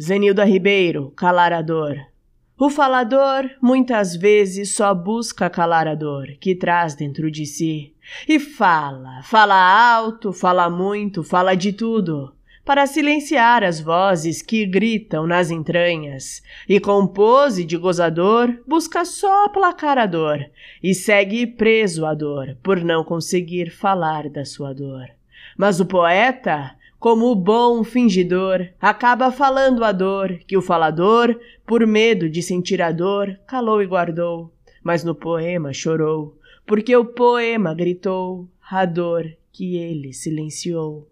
Zenilda Ribeiro, calar a dor. O falador muitas vezes só busca calar a dor que traz dentro de si. E fala, fala alto, fala muito, fala de tudo, para silenciar as vozes que gritam nas entranhas. E com pose de gozador, busca só aplacar a dor e segue preso à dor por não conseguir falar da sua dor. Mas o poeta como o bom fingidor, acaba falando a dor, que o falador, por medo de sentir a dor, calou e guardou. Mas no poema chorou, porque o poema gritou a dor que ele silenciou.